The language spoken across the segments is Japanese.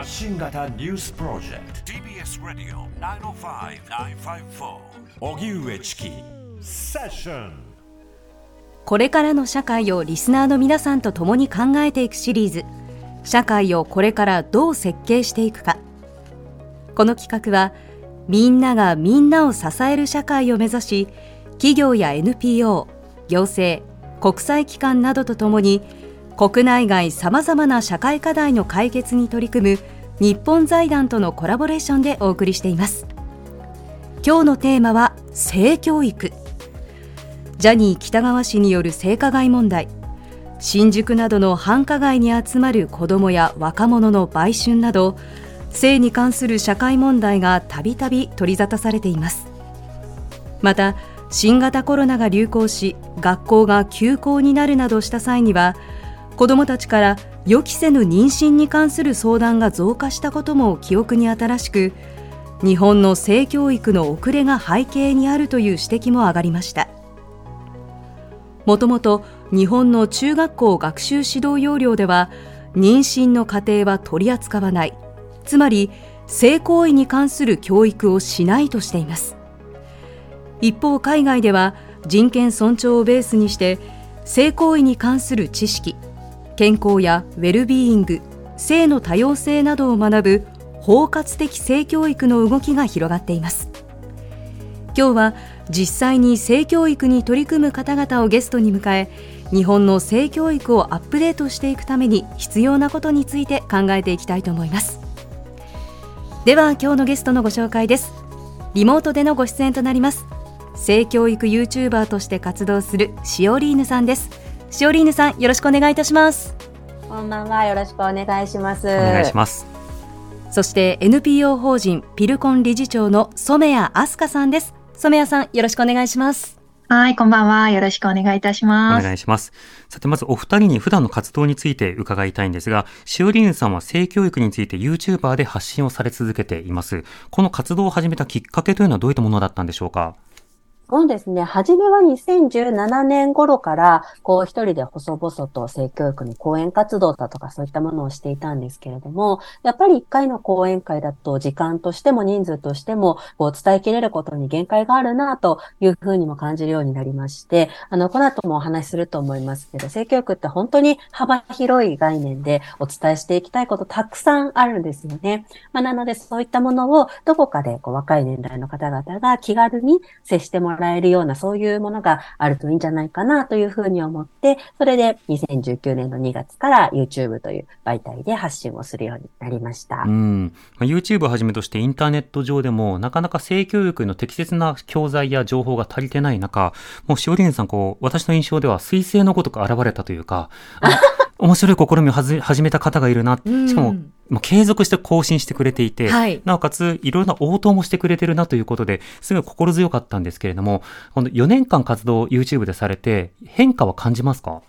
発信型ニュースプロジェクト。TBS ラディオ905-954おぎゅうえちきセッションこれからの社会をリスナーの皆さんと共に考えていくシリーズ。社会をこれからどう設計していくか。この企画はみんながみんなを支える社会を目指し企業や NPO 行政国際機関などとともに国内外さまざまな社会課題の解決に取り組む日本財団とのコラボレーションでお送りしています。今日のテーマは性教育。ジャニー喜多川氏による性加害問題。新宿などの繁華街に集まる子どもや若者の売春など性に関する社会問題がたびたび取り沙汰されています。また新型コロナが流行し学校が休校になるなどした際には子どもたちから予期せぬ妊娠に関する相談が増加したことも記憶に新しく日本の性教育の遅れが背景にあるという指摘も上がりました。もともと日本の中学校学習指導要領では妊娠の過程は取り扱わない。つまり性行為に関する教育をしないとしています。一方海外では人権尊重をベースにして性行為に関する知識健康やウェルビーイング性の多様性などを学ぶ包括的性教育の動きが広がっています。今日は実際に性教育に取り組む方々をゲストに迎え日本の性教育をアップデートしていくために必要なことについて考えていきたいと思います。では今日のゲストのご紹介です。リモートでのご出演となります。性教育 YouTuber として活動するシオリーヌさんです。シオリーヌさんよろしくお願いいたしますこんばんはよろしくお願いしますお願いしますそして NPO 法人ピルコン理事長の染谷飛鳥さんです染谷さんよろしくお願いしますはい、こんばんは。よろしくお願いいたします。お願いします。さて、まずお二人に普段の活動について伺いたいんですが、しおりんさんは性教育について YouTuber で発信をされ続けています。この活動を始めたきっかけというのはどういったものだったんでしょうか？そうですね。初めは2017年頃から、こう一人で細々と性教育の講演活動だとかそういったものをしていたんですけれども、やっぱり一回の講演会だと時間としても人数としても、こう伝えきれることに限界があるなというふうにも感じるようになりまして、あの、この後もお話しすると思いますけど、性教育って本当に幅広い概念でお伝えしていきたいことたくさんあるんですよね。まあ、なのでそういったものをどこかでこう若い年代の方々が気軽に接してもららえるような、そういうものがあるといいんじゃないかなというふうに思って、それで2019年の2月から YouTube という媒体で発信をするようになりました。うん。YouTube をはじめとしてインターネット上でも、なかなか性教育の適切な教材や情報が足りてない中、もうしおりんさん、こう、私の印象では彗星のごとく現れたというか、面白い試みを始めた方がいるな。しかも、もう継続して更新してくれていて、はい、なおかついろいろな応答もしてくれてるなということで、すごい心強かったんですけれども、この4年間活動を YouTube でされて、変化は感じますか？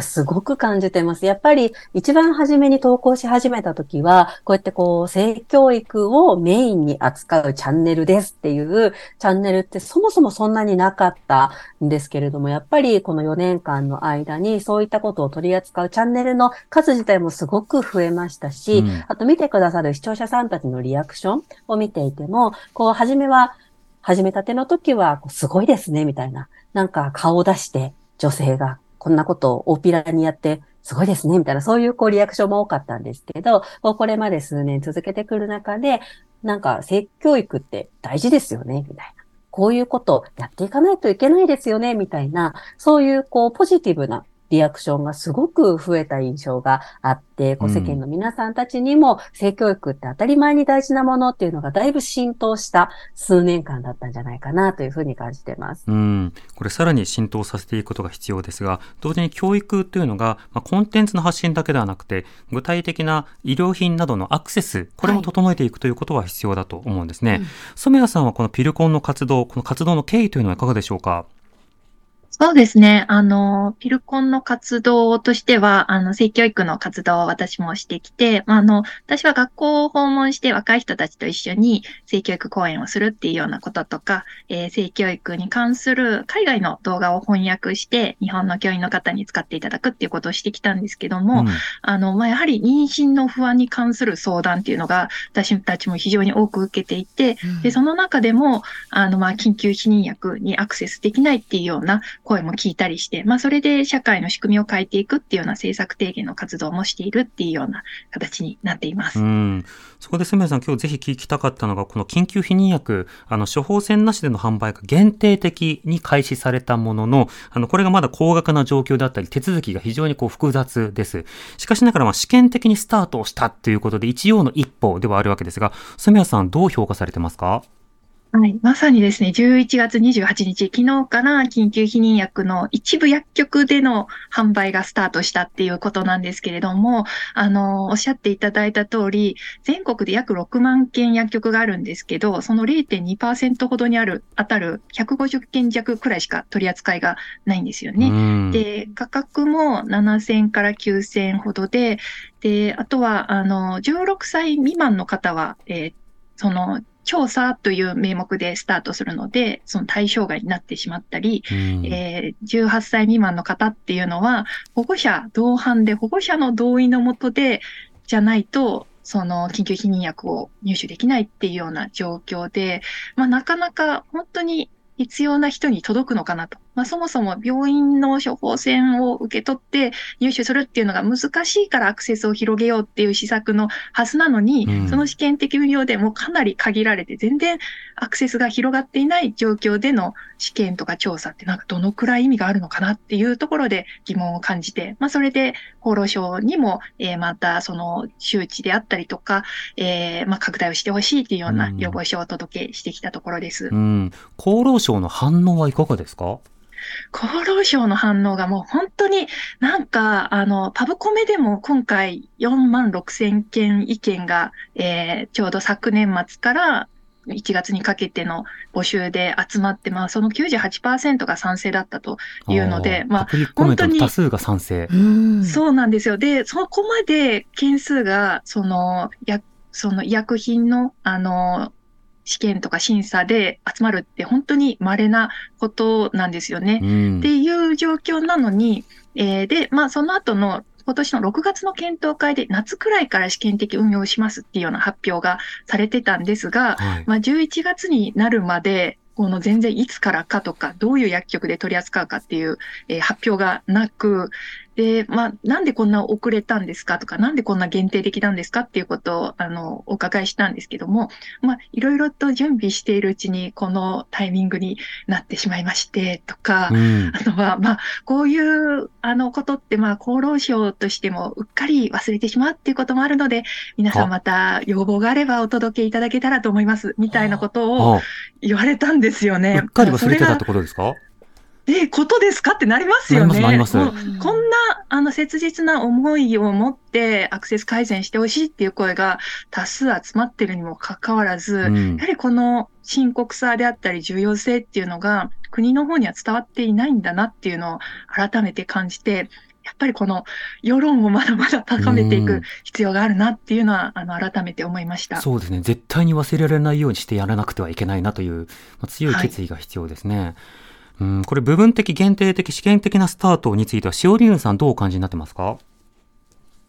すごく感じてます。やっぱり一番初めに投稿し始めた時は、こうやってこう、性教育をメインに扱うチャンネルですっていうチャンネルってそもそもそんなになかったんですけれども、やっぱりこの4年間の間にそういったことを取り扱うチャンネルの数自体もすごく増えましたし、うん、あと見てくださる視聴者さんたちのリアクションを見ていても、こう、初めは、始めたての時は、すごいですね、みたいな。なんか顔を出して女性がこんなことを大ピラにやって、すごいですね、みたいな、そういうこうリアクションも多かったんですけど、これまで数年続けてくる中で、なんか性教育って大事ですよね、みたいな。こういうことをやっていかないといけないですよね、みたいな、そういうこうポジティブなリアクションがすごく増えた印象があって、こう世間の皆さんたちにも性教育って当たり前に大事なものっていうのがだいぶ浸透した数年間だったんじゃないかなというふうに感じてます。うん。これさらに浸透させていくことが必要ですが、同時に教育というのが、まあ、コンテンツの発信だけではなくて、具体的な医療品などのアクセス、これも整えていくということは必要だと思うんですね。はい、染谷さんはこのピルコンの活動、この活動の経緯というのはいかがでしょうか？そうですね。あの、ピルコンの活動としては、あの、性教育の活動を私もしてきて、まあ、あの、私は学校を訪問して若い人たちと一緒に性教育講演をするっていうようなこととか、えー、性教育に関する海外の動画を翻訳して、日本の教員の方に使っていただくっていうことをしてきたんですけども、うん、あの、まあ、やはり妊娠の不安に関する相談っていうのが、私たちも非常に多く受けていて、うん、で、その中でも、あの、まあ、緊急避妊薬にアクセスできないっていうような声も聞いたりして、まあ、それで社会の仕組みを変えていくっていうような政策提言の活動もしているっていうような形になっています。うんそこで、すみさん、今日ぜひ聞きたかったのが、この緊急避妊薬、あの、処方箋なしでの販売が限定的に開始されたものの、あの、これがまだ高額な状況だったり、手続きが非常にこう複雑です。しかしながら、まあ、試験的にスタートをしたということで、一応の一歩ではあるわけですが、すみさん、どう評価されてますか？はい。まさにですね、11月28日、昨日から緊急避妊薬の一部薬局での販売がスタートしたっていうことなんですけれども、あの、おっしゃっていただいた通り、全国で約6万件薬局があるんですけど、その0.2%ほどにある、当たる150件弱くらいしか取り扱いがないんですよね。で、価格も7000から9000ほどで、で、あとは、あの、16歳未満の方は、えー、その、調査という名目でスタートするので、その対象外になってしまったり、うん、えー、18歳未満の方っていうのは、保護者同伴で保護者の同意のもとで、じゃないと、その緊急避妊薬を入手できないっていうような状況で、まあなかなか本当に必要な人に届くのかなと。まあ、そもそも病院の処方箋を受け取って入手するっていうのが難しいからアクセスを広げようっていう施策のはずなのに、うん、その試験的運用でもかなり限られて全然アクセスが広がっていない状況での試験とか調査ってなんかどのくらい意味があるのかなっていうところで疑問を感じて、まあ、それで厚労省にも、えー、またその周知であったりとか、えー、まあ拡大をしてほしいっていうような要望書をお届けしてきたところです。うん、厚労省の反応はいかがですか？厚労省の反応がもう本当になんか、あの、パブコメでも今回4万6千件意見が、えー、ちょうど昨年末から1月にかけての募集で集まって、まあ、その98%が賛成だったというので、まあ、本当に。多数が賛成。そうなんですよ。で、そこまで件数が、その、や、その医薬品の、あの、試験とか審査で集まるって本当に稀なことなんですよね。うん、っていう状況なのに、えー、で、まあその後の今年の6月の検討会で夏くらいから試験的運用しますっていうような発表がされてたんですが、はい、まあ11月になるまで、この全然いつからかとか、どういう薬局で取り扱うかっていう、えー、発表がなく、で、まあ、なんでこんな遅れたんですかとか、なんでこんな限定的なんですかっていうことを、あの、お伺いしたんですけども、まあ、いろいろと準備しているうちに、このタイミングになってしまいまして、とか、うん、あとは、まあ、こういう、あの、ことって、まあ、厚労省としてもうっかり忘れてしまうっていうこともあるので、皆さんまた要望があればお届けいただけたらと思います、みたいなことを言われたんですよね。うっかり忘れてたってことですか？え、ことですか？ってなりますよね。なります、なります。こんな、あの、切実な思いを持ってアクセス改善してほしいっていう声が多数集まってるにもかかわらず、うん、やはりこの深刻さであったり重要性っていうのが国の方には伝わっていないんだなっていうのを改めて感じて、やっぱりこの世論をまだまだ高めていく必要があるなっていうのは、あの、改めて思いました。そうですね。絶対に忘れられないようにしてやらなくてはいけないなという、まあ、強い決意が必要ですね。はいうん、これ部分的、限定的、試験的なスタートについては、しおりゅんさんどうお感じになってますか？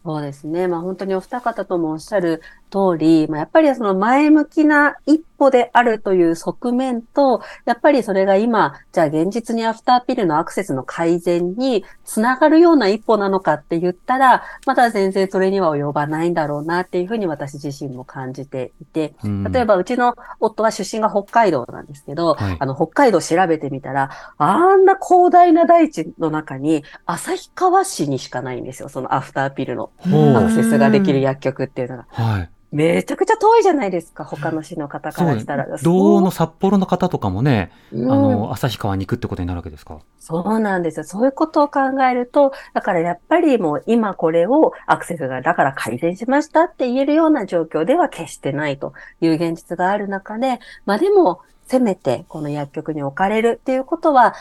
そうですね。まあ本当にお二方ともおっしゃる通り、まあ、やっぱりその前向きな一歩であるという側面と、やっぱりそれが今、じゃあ現実にアフターピルのアクセスの改善につながるような一歩なのかって言ったら、まだ全然それには及ばないんだろうなっていうふうに私自身も感じていて、例えばうちの夫は出身が北海道なんですけど、はい、あの北海道調べてみたら、あんな広大な大地の中に旭川市にしかないんですよ。そのアフターピルのアクセスができる薬局っていうのが。はいめちゃくちゃ遠いじゃないですか、他の市の方からしたら。道の札幌の方とかもね、うん、あの、旭川に行くってことになるわけですか？そうなんですよ。そういうことを考えると、だからやっぱりもう今これをアクセスがだから改善しましたって言えるような状況では決してないという現実がある中で、まあでも、せめてこの薬局に置かれるっていうことは、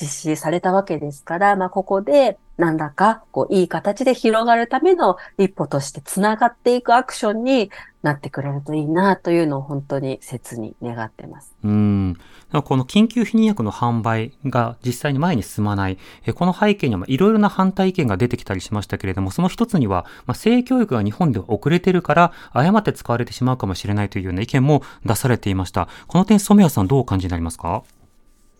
実施されたわけですから、まあ、ここで何らか、こう、いい形で広がるための一歩として繋がっていくアクションになってくれるといいなというのを本当に切に願ってます。うん。この緊急避妊薬の販売が実際に前に進まない、この背景にはいろいろな反対意見が出てきたりしましたけれども、その一つには、まあ、性教育が日本では遅れてるから、誤って使われてしまうかもしれないというような意見も出されていました。この点、染谷さんどうお感じになりますか？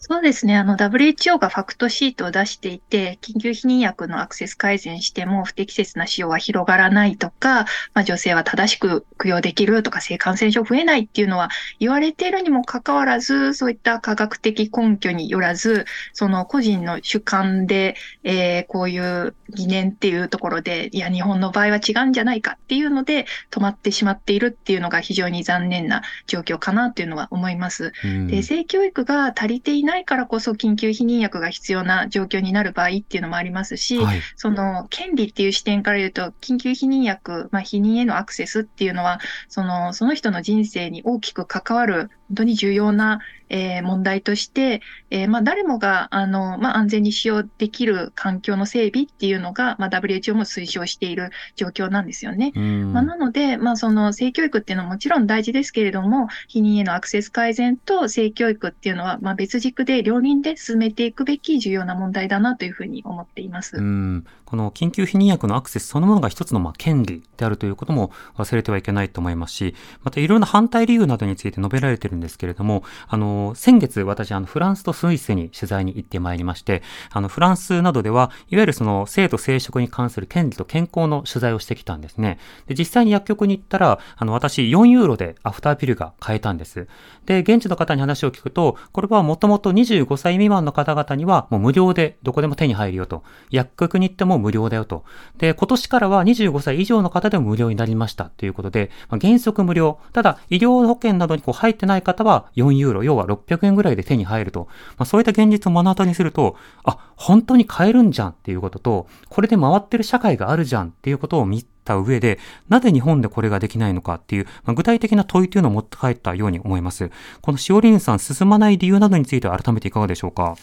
そうですね。あの、WHO がファクトシートを出していて、緊急避妊薬のアクセス改善しても不適切な使用は広がらないとか、まあ、女性は正しく供養できるとか、性感染症増えないっていうのは言われているにもかかわらず、そういった科学的根拠によらず、その個人の主観で、えー、こういう疑念っていうところで、いや、日本の場合は違うんじゃないかっていうので、止まってしまっているっていうのが非常に残念な状況かなっていうのは思います。で、性教育が足りていないからこそ緊急避妊薬が必要な状況になる場合っていうのもありますし、はい、その権利っていう視点から言うと、緊急避妊薬、まあ、避妊へのアクセスっていうのは、その、その人の人生に大きく関わる本当に重要な、えー、問題として、えー、まあ、誰もが、あの、まあ、安全に使用できる環境の整備っていうのが、まあ、WHO も推奨している状況なんですよね。まあ、なので、まあ、その性教育っていうのはもちろん大事ですけれども、避妊へのアクセス改善と性教育っていうのは、まあ、別軸で両輪で進めていくべき重要な問題だなというふうに思っています。うんこの緊急避妊薬のアクセスそのものが一つのまあ権利であるということも忘れてはいけないと思いますし、またいろんな反対理由などについて述べられているんですけれども、あの、先月私、あの、フランスとスイスに取材に行ってまいりまして、あの、フランスなどでは、いわゆるその、性と生殖に関する権利と健康の取材をしてきたんですね。で、実際に薬局に行ったら、あの、私、4ユーロでアフターピルが買えたんです。で、現地の方に話を聞くと、これはもともと25歳未満の方々には、もう無料でどこでも手に入るよと。薬局に行っても無料だよと。で、今年からは25歳以上の方でも無料になりましたということで、まあ、原則無料。ただ、医療保険などにこう入ってない方は4ユーロ要は600円ぐらいで手に入ると。まあ、そういった現実を目の当たりにすると、あ、本当に買えるんじゃんっていうことと、これで回ってる社会があるじゃんっていうことを見た上で、なぜ日本でこれができないのかっていう、まあ、具体的な問いというのを持って帰ったように思います。このしおりんさん進まない理由などについては改めていかがでしょうか？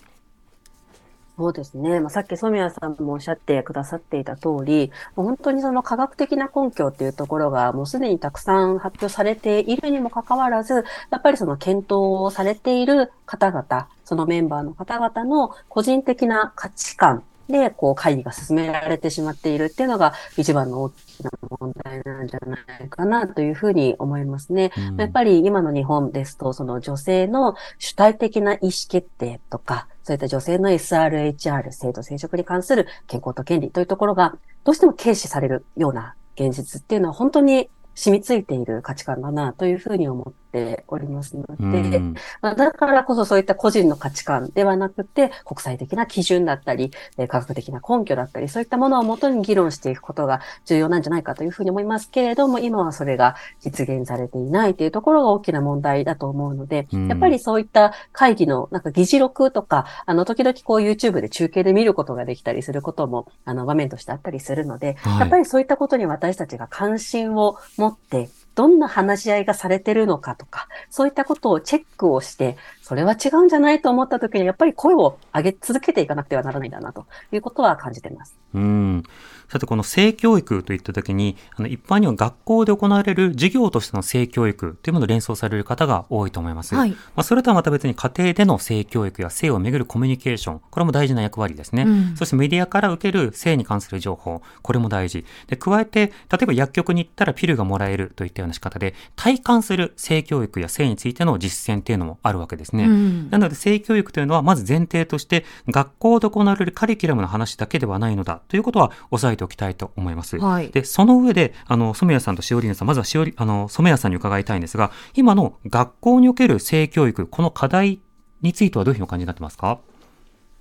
そうですね。まあ、さっき染谷さんもおっしゃってくださっていた通り、本当にその科学的な根拠っていうところがもうすでにたくさん発表されているにもかかわらず、やっぱりその検討をされている方々、そのメンバーの方々の個人的な価値観で、こう、会議が進められてしまっているっていうのが一番の大きな問題なんじゃないかなというふうに思いますね。うん、やっぱり今の日本ですと、その女性の主体的な意思決定とか、そういった女性の SRHR、生徒生殖に関する健康と権利というところが、どうしても軽視されるような現実っていうのは本当に染みついている価値観だなというふうに思っておりますので、まあ、だからこそそういった個人の価値観ではなくて、国際的な基準だったり、科学的な根拠だったり、そういったものをもとに議論していくことが重要なんじゃないかというふうに思いますけれども、今はそれが実現されていないというところが大きな問題だと思うので、やっぱりそういった会議のなんか議事録とか、あの、時々こう YouTube で中継で見ることができたりすることも、あの、場面としてあったりするので、はい、やっぱりそういったことに私たちが関心を持持って、どんな話し合いがされてるのかとか、そういったことをチェックをして、それは違うんじゃないと思った時に、やっぱり声を上げ続けていかなくてはならないんだなということは感じています。うん。さて、この性教育といった時に、あの一般には学校で行われる授業としての性教育というものを連想される方が多いと思います。はい、まあ、それとはまた別に家庭での性教育や性をめぐるコミュニケーション、これも大事な役割ですね。うん、そしてメディアから受ける性に関する情報、これも大事。で、加えて、例えば薬局に行ったらピルがもらえるといったような仕方で、体感する性教育や性についての実践っていうのもあるわけですね。うんなので性教育というのはまず前提として学校で行われるカリキュラムの話だけではないのだということは押さえておきたいと思います。はいで、その上で、あの、染谷さんとしおりんさん、まずはしおり、あの、染谷さんに伺いたいんですが、今の学校における性教育、この課題についてはどういうふうにお感じになってますか？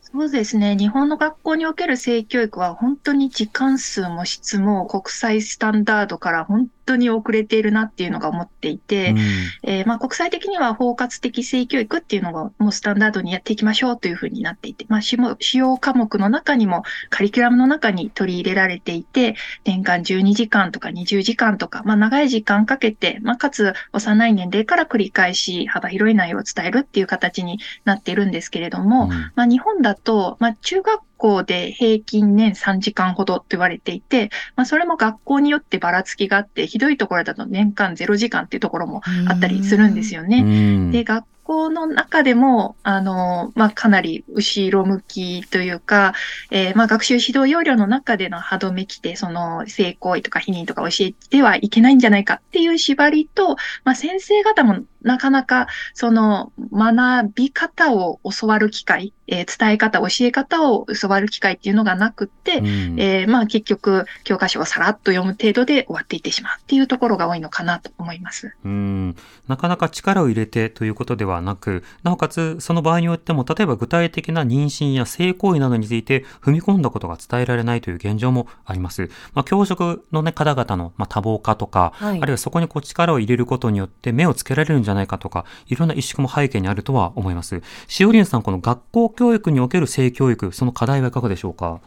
そうですね。日本の学校における性教育は本当に時間数も質も国際スタンダードから本当に遅れているなっていうのが思っていて、うん。えーまあ、国際的には包括的性教育っていうのがもうスタンダードにやっていきましょうというふうになっていて、まあ、主要科目の中にもカリキュラムの中に取り入れられていて、年間12時間とか20時間とか、まあ、長い時間かけて、まあ、かつ幼い年齢から繰り返し幅広い内容を伝えるっていう形になっているんですけれども、うん。まあ、日本だと、まあ、中学校で平均年3時間ほどと言われていて、まあ、それも学校によってばらつきがあって、ひどいところだと年間0時間っていうところもあったりするんですよね。うんで、学校の中でも、あの、まあ、かなり後ろ向きというか、えーまあ、学習指導要領の中での歯止め規定、その、性行為とか否認とか教えてはいけないんじゃないかっていう縛りと、まあ、先生方もなかなか、その、学び方を教わる機会、えー伝え方、教え方を教わる機会っていうのがなくって、うんえーまあ結局、教科書をさらっと読む程度で終わっていってしまうっていうところが多いのかなと思います。うんなかなか力を入れてということではなく、なおかつその場合によっても、例えば具体的な妊娠や性行為などについて踏み込んだことが伝えられないという現状もあります。まあ、教職の、ね、方々の、まあ、多忙化とか、はいあるいはそこにこう力を入れることによって目をつけられるんじゃじゃないかとか、いろんな意識も背景にあるとは思います。しおりんさん、この学校教育における性教育、その課題はいかがでしょうか？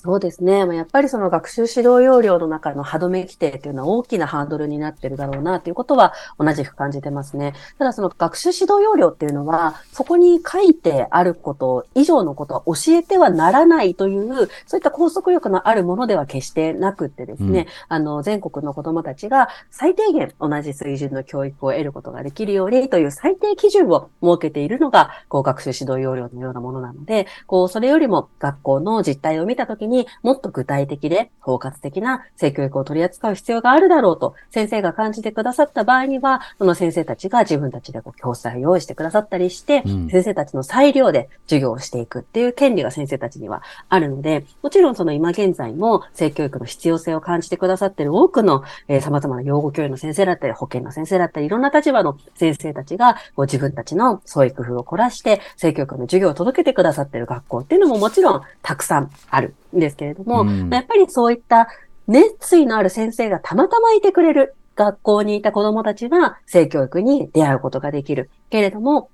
そうですね。まあやっぱりその学習指導要領の中の歯止め規定というのは大きなハードルになってるだろうなということは同じく感じてますね。ただその学習指導要領っていうのは、そこに書いてあること以上のことは教えてはならないという、そういった拘束力のあるものでは決してなくってですね、あの、全国の子供たちが最低限同じ水準の教育を得ることができるようにという最低基準を設けているのが、こう学習指導要領のようなものなので、こう、それよりも学校の実態を見たときにもっと具体的で包括的な性教育を取り扱う必要があるだろうと先生が感じてくださった場合には、その先生たちが自分たちでこう教材を用意してくださったりして、うん先生たちの裁量で授業をしていくっていう権利が先生たちにはあるので、もちろんその今現在も性教育の必要性を感じてくださっている多くの、えー様々な養護教諭の先生だったり、保健の先生だったり、いろんな立場の先生たちが、こう自分たちの創意工夫を凝らして、性教育の授業を届けてくださっている学校っていうのももちろんたくさんあるんですけれども、うんやっぱりそういった熱意のある先生がたまたまいてくれる学校にいた子供たちは性教育に出会うことができる。けれども、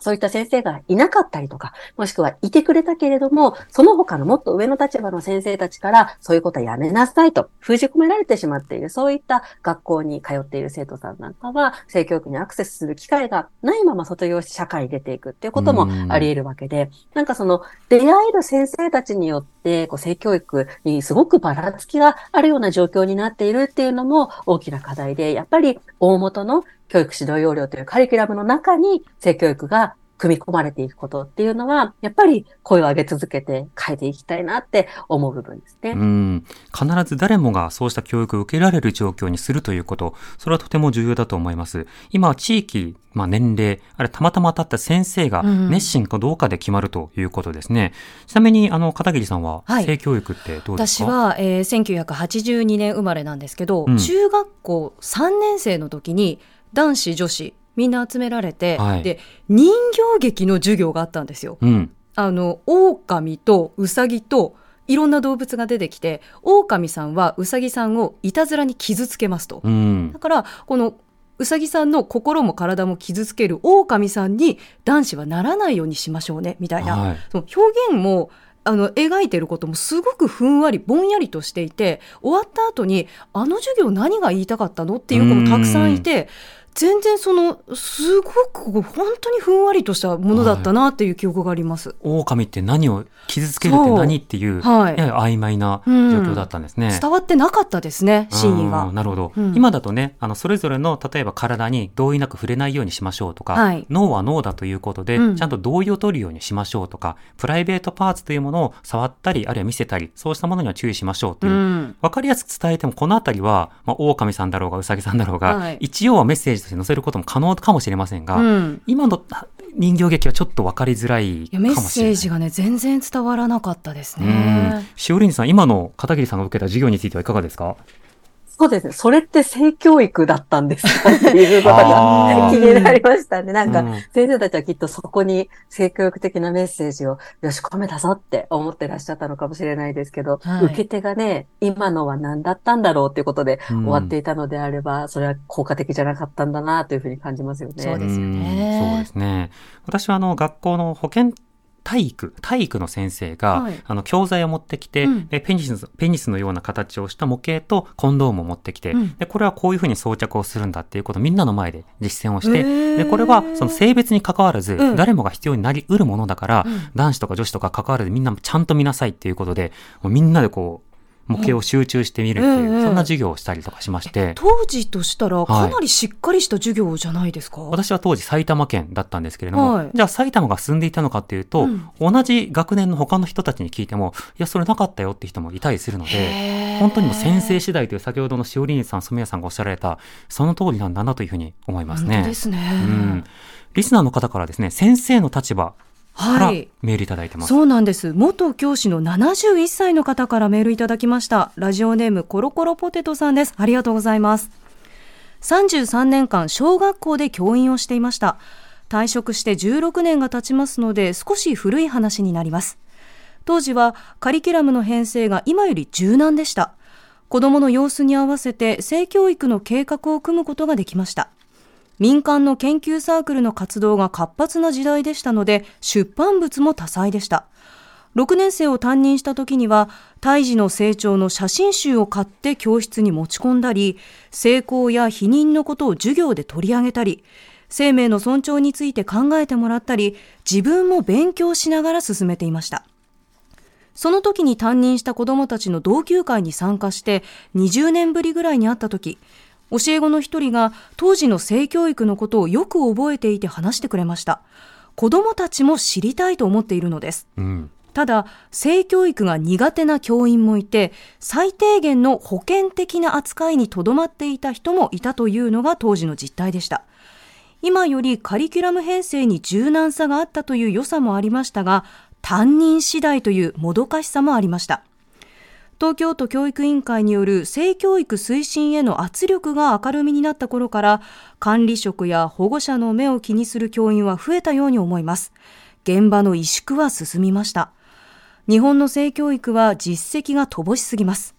そういった先生がいなかったりとか、もしくはいてくれたけれども、その他のもっと上の立場の先生たちから、そういうことはやめなさいと封じ込められてしまっている、そういった学校に通っている生徒さんなんかは、性教育にアクセスする機会がないまま卒業して社会に出ていくっていうこともあり得るわけで、なんかその、出会える先生たちによって、こう性教育にすごくばらつきがあるような状況になっているっていうのも大きな課題で、やっぱり大元の教育指導要領というカリキュラムの中に性教育が組み込まれていくことっていうのは、やっぱり声を上げ続けて変えていきたいなって思う部分ですね。うん、必ず誰もがそうした教育を受けられる状況にするということ、それはとても重要だと思います。今は地域、まあ、年齢、あれたまたま当たった先生がうん熱心かどうかで決まるということですね。ちなみに、あの、片桐さんは、はい性教育ってどうですか？私は、えー1982年生まれなんですけど、うん中学校3年生の時に男子女子みんな集められて、はいで人形劇の授業があったんですよ。うん。あの狼とウサギといろんな動物が出てきて狼さんはウサギさんをいたずらに傷つけますと。うんだ。からこのうさぎさんの心も体も傷つける狼さんに男子はならないようにしましょうねみたいな、はい。その表現もあの描いてることもすごくふんわりぼんやりとしていて終わった後にあの授業何が言いたかったのっていう子もたくさんいて全然そのすごく本当にふんわりとしたものだったなっていう記憶があります。狼って何を傷つけるって何っていう、はい。やや曖昧な状況だったんですね。伝わってなかったですね、真意うが。ん。なるほど、うん。今だとね、あの、それぞれの、例えば体に同意なく触れないようにしましょうとか、はい。脳は脳だということで、うん。ちゃんと同意を取るようにしましょうとか、プライベートパーツというものを触ったり、あるいは見せたり、そうしたものには注意しましょうという、うん。わかりやすく伝えても、このあたりは、まあ、狼さんだろうが、うさぎさんだろうが、はい。一応はメッセージとして載せることも可能かもしれませんが、うん今のあ人形劇はちょっとわかりづらいメッかもしれない。セージがね全然伝わらなかったですうんね。。しおりんさん、今の片桐さんが受けた授業についてはいかがですか？そうですね。それって性教育だったんですか っていうことが気になりましたね。なんか、うん先生たちはきっとそこに性教育的なメッセージをよし込めたぞって思ってらっしゃったのかもしれないですけど、はい受け手がね、今のは何だったんだろうっていうことでうん終わっていたのであれば、それは効果的じゃなかったんだなというふうに感じますよね。そうですよねうんそうですね。私はあの学校の保健体育、体育の先生が、はい。あの教材を持ってきて、うん。でペニス、ペニスのような形をした模型とコンドームを持ってきて、うん。で、これはこういうふうに装着をするんだっていうことをみんなの前で実践をして、へー。で、これはその性別に関わらず、うん。誰もが必要になり得るものだから、うん。男子とか女子とか関わらずみんなちゃんと見なさいっていうことで、もうみんなでこう、模型を集中してみるっていう、うんそんな授業をしたりとかしまして、当時としたらはいかなりしっかりした授業じゃないですか？私は当時埼玉県だったんですけれども、はいじゃあ埼玉が進んでいたのかっていうと、うん同じ学年の他の人たちに聞いても、いや、それなかったよって人もいたりするので、本当にもう先生次第という先ほどのしおりんさん、染谷さんがおっしゃられた、その通りなんだなというふうに思いますね。本当ですね。うん。リスナーの方からですね、先生の立場はい。メールいただいてます。そうなんです。元教師の71歳の方からメールいただきました。ラジオネームコロコロポテトさんです。ありがとうございます。33年間小学校で教員をしていました。退職して16年が経ちますので少し古い話になります。当時はカリキュラムの編成が今より柔軟でした。子供の様子に合わせて性教育の計画を組むことができました。民間の研究サークルの活動が活発な時代でしたので、出版物も多彩でした。6年生を担任した時には、胎児の成長の写真集を買って教室に持ち込んだり、成功や否認のことを授業で取り上げたり、生命の尊重について考えてもらったり、自分も勉強しながら進めていました。その時に担任した子どもたちの同級会に参加して20年ぶりぐらいに会った時、教え子の一人が当時の性教育のことをよく覚えていて話してくれました。子どもたちも知りたいと思っているのです。うん。ただ、性教育が苦手な教員もいて、最低限の保険的な扱いにとどまっていた人もいたというのが当時の実態でした。今よりカリキュラム編成に柔軟さがあったという良さもありましたが、担任次第というもどかしさもありました。東京都教育委員会による性教育推進への圧力が明るみになった頃から、管理職や保護者の目を気にする教員は増えたように思います。現場の萎縮は進みました。日本の性教育は実績が乏しすぎます。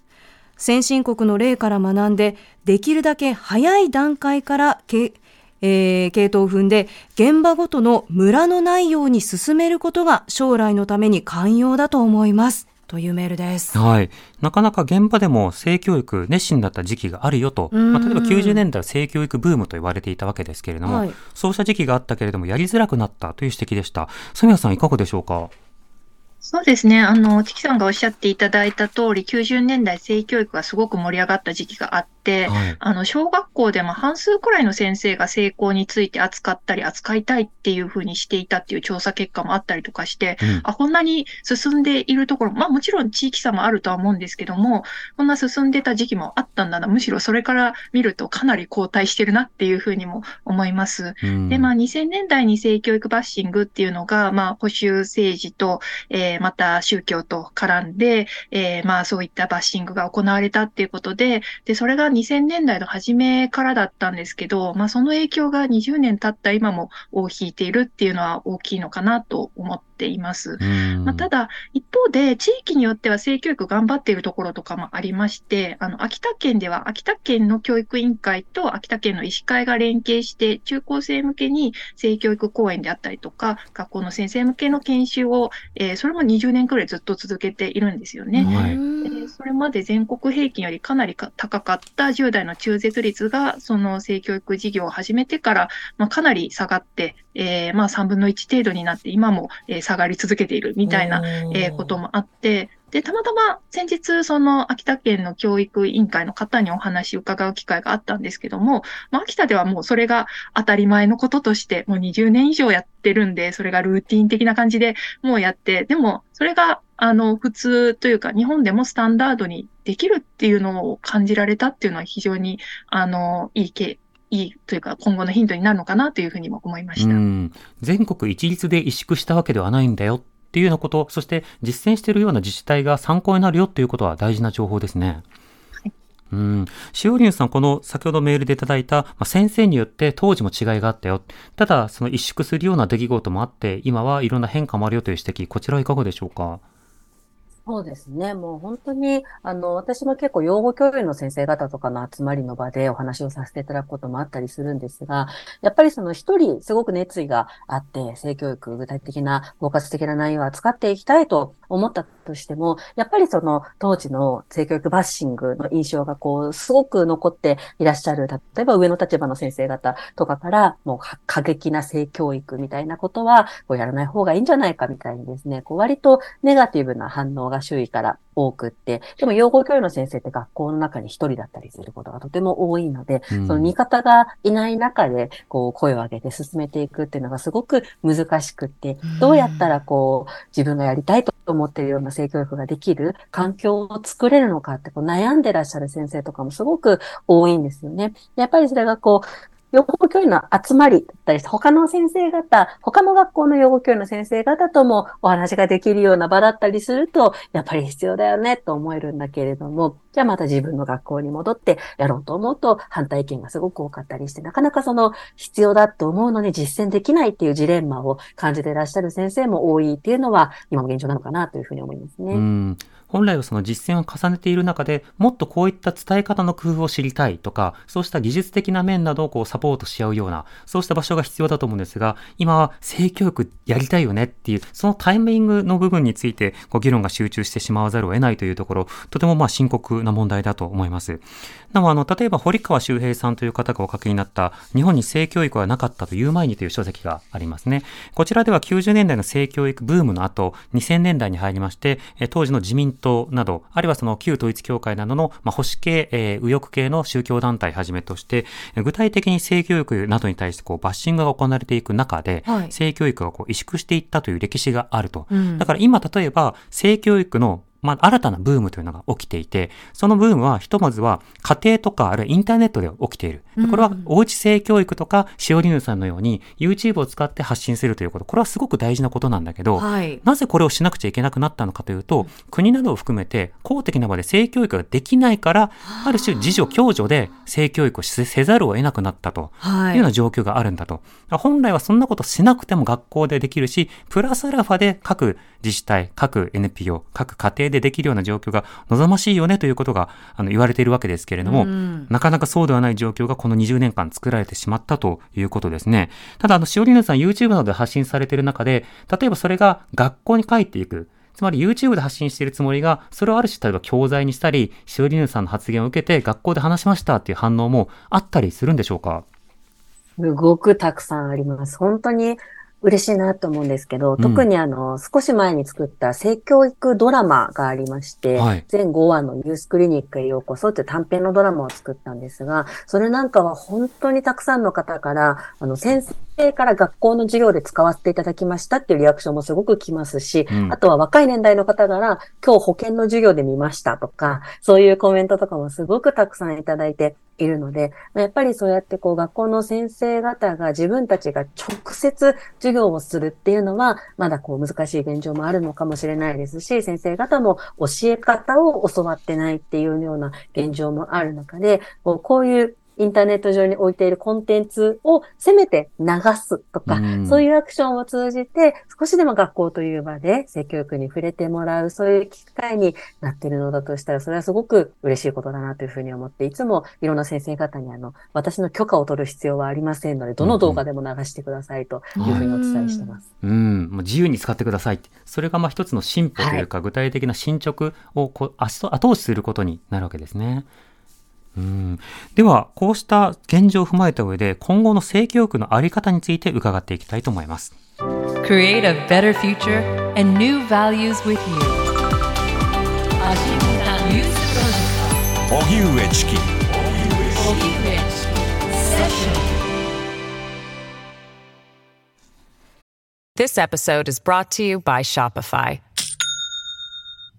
先進国の例から学んで、できるだけ早い段階からけ、えー系統を踏んで、現場ごとのムラのないように進めることが将来のために寛容だと思います。というメールです。はい。なかなか現場でも性教育熱心だった時期があるよと、うんまあ、例えば90年代は性教育ブームと言われていたわけですけれども、はいそうした時期があったけれどもやりづらくなったという指摘でした。サミヤさんいかがでしょうか？そうですね。あの、チキさんがおっしゃっていただいた通り、90年代性教育がすごく盛り上がった時期があって、はい。あの、小学校でも半数くらいの先生が性交について扱ったり扱いたいっていうふうにしていたっていう調査結果もあったりとかして、うんあ、こんなに進んでいるところ、まあもちろん地域差もあるとは思うんですけども、こんな進んでた時期もあったんだな。むしろそれから見るとかなり後退してるなっていうふうにも思います。うんで、まあ、2000年代に性教育バッシングっていうのが、まあ、保守政治と、えーまた宗教と絡んで、えーまあ、そういったバッシングが行われたっていうことで、で、それが2000年代の初めからだったんですけど、まあ、その影響が20年経った今も尾を引いているっていうのは大きいのかなと思っています。うんまあ、ただ、一方で、地域によっては性教育頑張っているところとかもありまして、あの、秋田県では、秋田県の教育委員会と秋田県の医師会が連携して、中高生向けに性教育講演であったりとか、学校の先生向けの研修を、えーそれも20年くらいずっと続けているんですよね。はいえーそれまで全国平均よりかなり高かった10代の中絶率が、その性教育事業を始めてから、まあ、かなり下がって、えー、まあ3分の1程度になって、今も、え下がり続けているみたいな、えこともあって、で、たまたま先日、その秋田県の教育委員会の方にお話を伺う機会があったんですけども、まあ、秋田ではもうそれが当たり前のこととして、もう20年以上やってるんで、それがルーティン的な感じでもうやって、でも、それが、あの、普通というか、日本でもスタンダードにできるっていうのを感じられたっていうのは非常に、あの、いい経いいというか今後のヒントになるのかなというふうにも思いました。全国一律で萎縮したわけではないんだよっていうようなこと、そして実践しているような自治体が参考になるよっていうことは大事な情報ですね。うん。しおりんさん、この先ほどメールでいただいた、まあ、先生によって当時も違いがあったよ。ただ、その萎縮するような出来事もあって、今はいろんな変化もあるよという指摘、こちらはいかがでしょうか？そうですね。もう本当に、あの、私も結構養護教諭の先生方とかの集まりの場でお話をさせていただくこともあったりするんですが、やっぱりその一人すごく熱意があって、性教育、具体的な、包括的な内容を扱っていきたいと思ったとしても、やっぱりその当時の性教育バッシングの印象がこう、すごく残っていらっしゃる、例えば上の立場の先生方とかから、もう過激な性教育みたいなことは、こうやらない方がいいんじゃないかみたいにですね、こう割とネガティブな反応が周囲から多くって、でも養護教諭の先生って学校の中に一人だったりすることがとても多いので、うん、その味方がいない中で、こう、声を上げて進めていくっていうのがすごく難しくって、どうやったらこう、自分がやりたいとと思っているような性教育ができる環境を作れるのかってこう悩んでらっしゃる先生とかもすごく多いんですよね。やっぱりそれがこう、養護教諭の集まりだったり、他の先生方、他の学校の養護教諭の先生方ともお話ができるような場だったりすると、やっぱり必要だよねと思えるんだけれども、じゃあまた自分の学校に戻ってやろうと思うと反対意見がすごく多かったりして、なかなかその必要だと思うのに実践できないっていうジレンマを感じていらっしゃる先生も多いっていうのは今の現状なのかなというふうに思いますね。本来はその実践を重ねている中で、もっとこういった伝え方の工夫を知りたいとか、そうした技術的な面などをこうサポートし合うような、そうした場所が必要だと思うんですが、今は性教育やりたいよねっていう、そのタイミングの部分について、こう議論が集中してしまわざるを得ないというところ、とてもまあ深刻な問題だと思います。なお、あの、例えば堀川周平さんという方がお書きになった、日本に性教育はなかったという前にという書籍がありますね。こちらでは90年代の性教育ブームの後、2000年代に入りまして、当時の自民党党など、あるいはその旧統一教会などの、まあ、保守系、えー、右翼系の宗教団体はじめとして、具体的に性教育などに対してこうバッシングが行われていく中で、はい、性教育がこう萎縮していったという歴史があると。うん、だから今例えば性教育のまあ、新たなブームというのが起きていて、そのブームは、ひとまずは家庭とか、あるいはインターネットで起きている。これは、おうち性教育とか、しおりぬさんのように、YouTube を使って発信するということ、これはすごく大事なことなんだけど、はい、なぜこれをしなくちゃいけなくなったのかというと、国などを含めて、公的な場で性教育ができないから、あ。る種、自助共助で性教育をせざるを得なくなったと。い。うような状況があるんだと。本来はそんなことしなくても学校でできるし、プラスアルファで各自治体、各 NPO、各家庭でできるような状況が望ましいよねということがあの言われているわけですけれども、なかなかそうではない状況がこの20年間作られてしまったということですね。ただ、あの、しおりぬさん YouTube などで発信されている中で、例えばそれが学校に帰っていく。つまり YouTube で発信しているつもりが、それをある種例えば教材にしたり、しおりぬさんの発言を受けて学校で話しましたっていう反応もあったりするんでしょうか？すごくたくさんあります。本当に嬉しいなと思うんですけど、特にあの、少し前に作った性教育ドラマがありまして、はい、全5話のユースクリニックへようこそって短編のドラマを作ったんですが、それなんかは本当にたくさんの方から、あの、先生から学校の授業で使わせていただきましたっていうリアクションもすごく来ますし、うん、あとは若い年代の方から、今日保険の授業で見ましたとか、そういうコメントとかもすごくたくさんいただいて、いるので、やっぱりそうやってこう学校の先生方が自分たちが直接授業をするっていうのは、まだこう難しい現状もあるのかもしれないですし、先生方も教え方を教わってないっていうような現状もある中で、こうこういうインターネット上に置いているコンテンツをせめて流すとか、うんそういうアクションを通じて、少しでも学校という場で性教育に触れてもらう、そういう機会になっているのだとしたら、それはすごく嬉しいことだなというふうに思って、いつもいろんな先生方にあの、私の許可を取る必要はありませんので、どの動画でも流してくださいというふうにお伝えしてます。うん、もう自由に使ってくださいって。それがまあ一つの進歩というか、具体的な進捗をこう後後押しすることになるわけですね。うん、では、こうした現状を踏まえた上で、今後の性教育のあり方について伺っていきたいと思います。Create a better future and new values with you. This episode is brought to you by Shopify.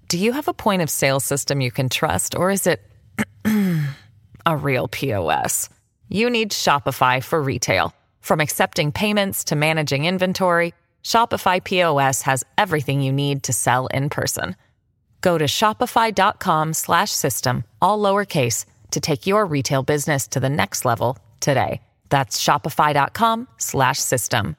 Do you have a point of sale system you can trust, or is it a real POS? You need Shopify for retail. From accepting payments to managing inventory, Shopify POS has everything you need to sell in person. Go to shopify.com slash system, all lowercase, to take your retail business to the next level today. That's shopify.com slash system.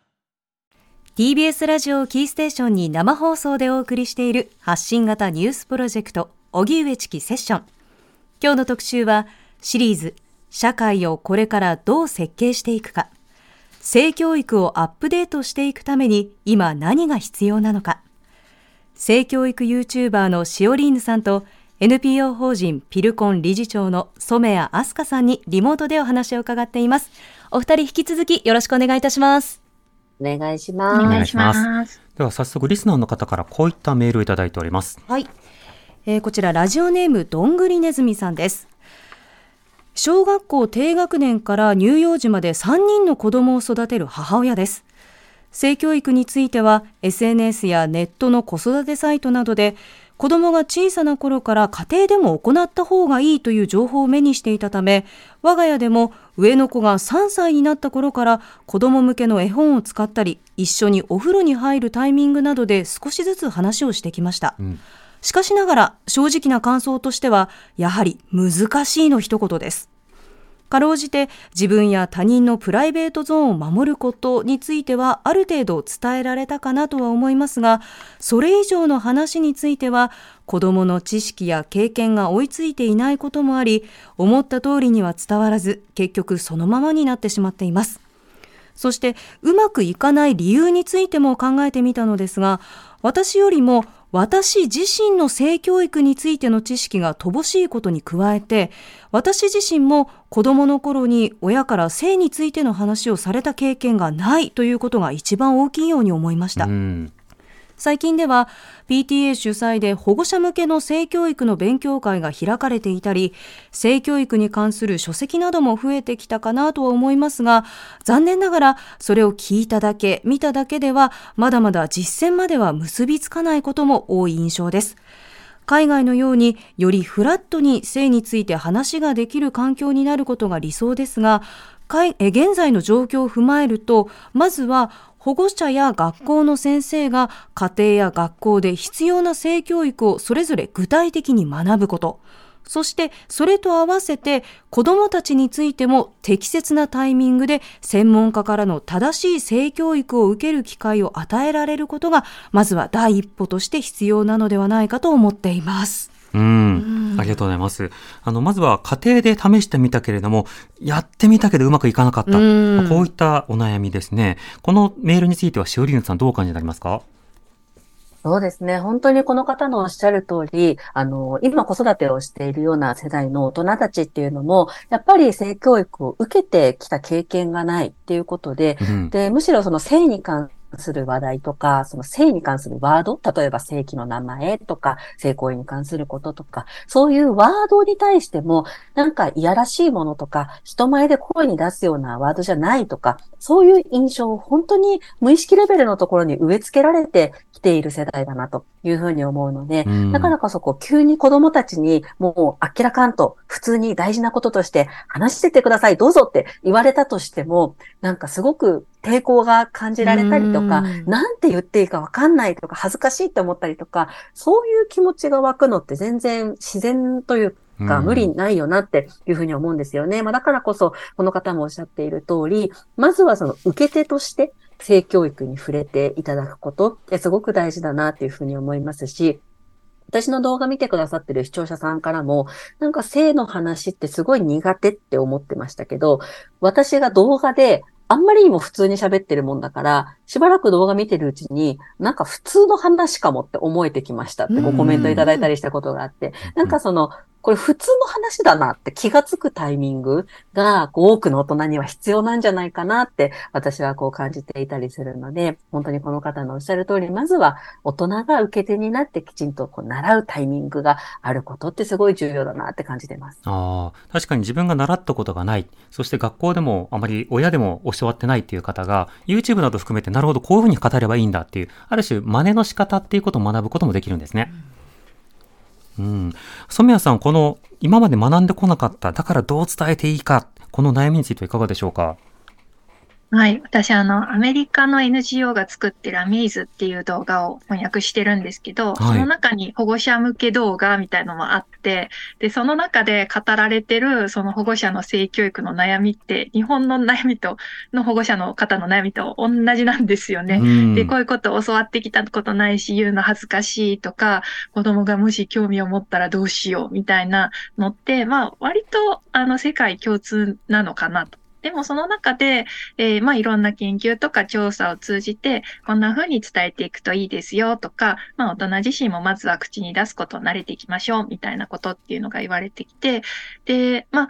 TBS ラジオをキーステーションに生放送でお送りしている発信型ニュースプロジェクト、荻上チキセッション。今日の特集は、 シリーズ、社会をこれからどう設計していくか。性教育をアップデートしていくために今何が必要なのか。性教育 YouTuber のシオリーヌさんと NPO 法人ピルコン理事長の染谷明日香さんにリモートでお話を伺っています。お二人引き続きよろしくお願いいたします。お願いしおます。願いします。では早速リスナーの方からこういったメールをいただいております。はい。えーこちら、ラジオネーム、どんぐりねずみさんです。小学校低学年から乳幼児まで3人の子供を育てる母親です。性教育については SNS やネットの子育てサイトなどで子供が小さな頃から家庭でも行った方がいいという情報を目にしていたため我が家でも上の子が3歳になった頃から子供向けの絵本を使ったり一緒にお風呂に入るタイミングなどで少しずつ話をしてきました。しかしながら正直な感想としてはやはり難しいの一言です。かろうじて自分や他人のプライベートゾーンを守ることについてはある程度伝えられたかなとは思いますが、それ以上の話については子供の知識や経験が追いついていないこともあり、思った通りには伝わらず、結局そのままになってしまっています。そしてうまくいかない理由についても考えてみたのですが、私よりも私自身の性教育についての知識が乏しいことに加えて、私自身も子供の頃に親から性についての話をされた経験がないということが一番大きいように思いました。うん。最近では PTA 主催で保護者向けの性教育の勉強会が開かれていたり、性教育に関する書籍なども増えてきたかなとは思いますが、残念ながらそれを聞いただけ、見ただけでは、まだまだ実践までは結びつかないことも多い印象です。海外のようによりフラットに性について話ができる環境になることが理想ですが、現在の状況を踏まえると、まずは保護者や学校の先生が家庭や学校で必要な性教育をそれぞれ具体的に学ぶこと。そしてそれと合わせて子どもたちについても適切なタイミングで専門家からの正しい性教育を受ける機会を与えられることがまずは第一歩として必要なのではないかと思っています。うん。ありがとうございます。あの、まずは家庭で試してみたけれども、やってみたけどうまくいかなかった。うこういったお悩みですね。このメールについては、しおりんさんどうお感じになりますか？そうですね。本当にこの方のおっしゃる通り、あの、今子育てをしているような世代の大人たちっていうのも、やっぱり性教育を受けてきた経験がないっていうことで、うん。で、むしろその性に関する話題とか、その性に関するワード、例えば性器の名前とか、性行為に関することとか、そういうワードに対しても、なんかいやらしいものとか、人前で声に出すようなワードじゃないとか、そういう印象を本当に無意識レベルのところに植え付けられてきている世代だなというふうに思うので、うん。だからこそこう急に子供たちにもう明らかんと普通に大事なこととして話してってください、どうぞって言われたとしても、なんかすごく抵抗が感じられたりとかうん、なんて言っていいかわかんないとか、恥ずかしいって思ったりとか、そういう気持ちが湧くのって全然自然というがうん無理ないよなっていうふうに思うんですよね。まあ、だからこそ、この方もおっしゃっている通り、まずはその受け手として性教育に触れていただくことってすごく大事だなっていうふうに思いますし、私の動画見てくださってる視聴者さんからも、なんか性の話ってすごい苦手って思ってましたけど、私が動画であんまりにも普通に喋ってるもんだから、しばらく動画見てるうちに、なんか普通の話かもって思えてきましたってごコメントいただいたりしたことがあって、なんかその、これ普通の話だなって気がつくタイミングが多くの大人には必要なんじゃないかなって私はこう感じていたりするので、本当にこの方のおっしゃる通り、まずは大人が受け手になってきちんとこう習うタイミングがあることってすごい重要だなって感じてます。ああ、確かに自分が習ったことがない。そして学校でもあまり親でも教わってないっていう方が、YouTube など含めてなるほどこういうふうに語ればいいんだっていう、ある種真似の仕方っていうことを学ぶこともできるんですね。うん。うん。染谷さん、この今まで学んでこなかった、だからどう伝えていいか、この悩みについてはいかがでしょうか？はい。私、あの、アメリカの NGO が作ってるアメイズっていう動画を翻訳してるんですけど、はいその中に保護者向け動画みたいのもあって、で、その中で語られてる、その保護者の性教育の悩みって、日本の悩みと、の保護者の方の悩みと同じなんですよね。うんで、こういうことを教わってきたことないし、言うの恥ずかしいとか、子供がもし興味を持ったらどうしようみたいなのって、まあ、割と、あの、世界共通なのかなと。でもその中で、えーまあいろんな研究とか調査を通じて、こんな風に伝えていくといいですよとか、まあ大人自身もまずは口に出すことを慣れていきましょうみたいなことっていうのが言われてきて、で、まあ、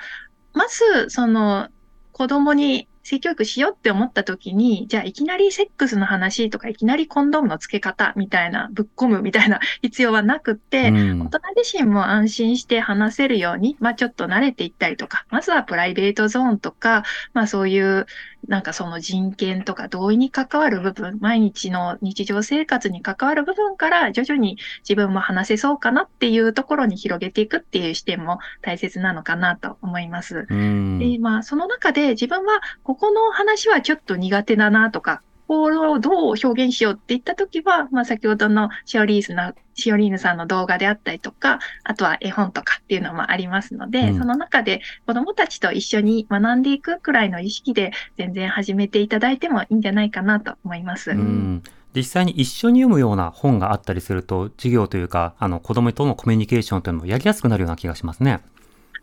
まず、その、子供に性教育しようって思った時に、じゃあいきなりセックスの話とかいきなりコンドームの付け方みたいな、ぶっ込むみたいな必要はなくって、うん。大人自身も安心して話せるように、まあちょっと慣れていったりとか、まずはプライベートゾーンとか、まあそういう、なんかその人権とか同意に関わる部分、毎日の日常生活に関わる部分から徐々に自分も話せそうかなっていうところに広げていくっていう視点も大切なのかなと思います。うんで、まあ、その中で自分は、ここの話はちょっと苦手だなとか、これをどう表現しようって言ったときは、まあ、先ほどのシオリーズの、シオリーヌさんの動画であったりとか、あとは絵本とかっていうのもありますので、うんその中で子供たちと一緒に学んでいくくらいの意識で全然始めていただいてもいいんじゃないかなと思います。うん実際に一緒に読むような本があったりすると、授業というか、あの、子供とのコミュニケーションというのもやりやすくなるような気がしますね。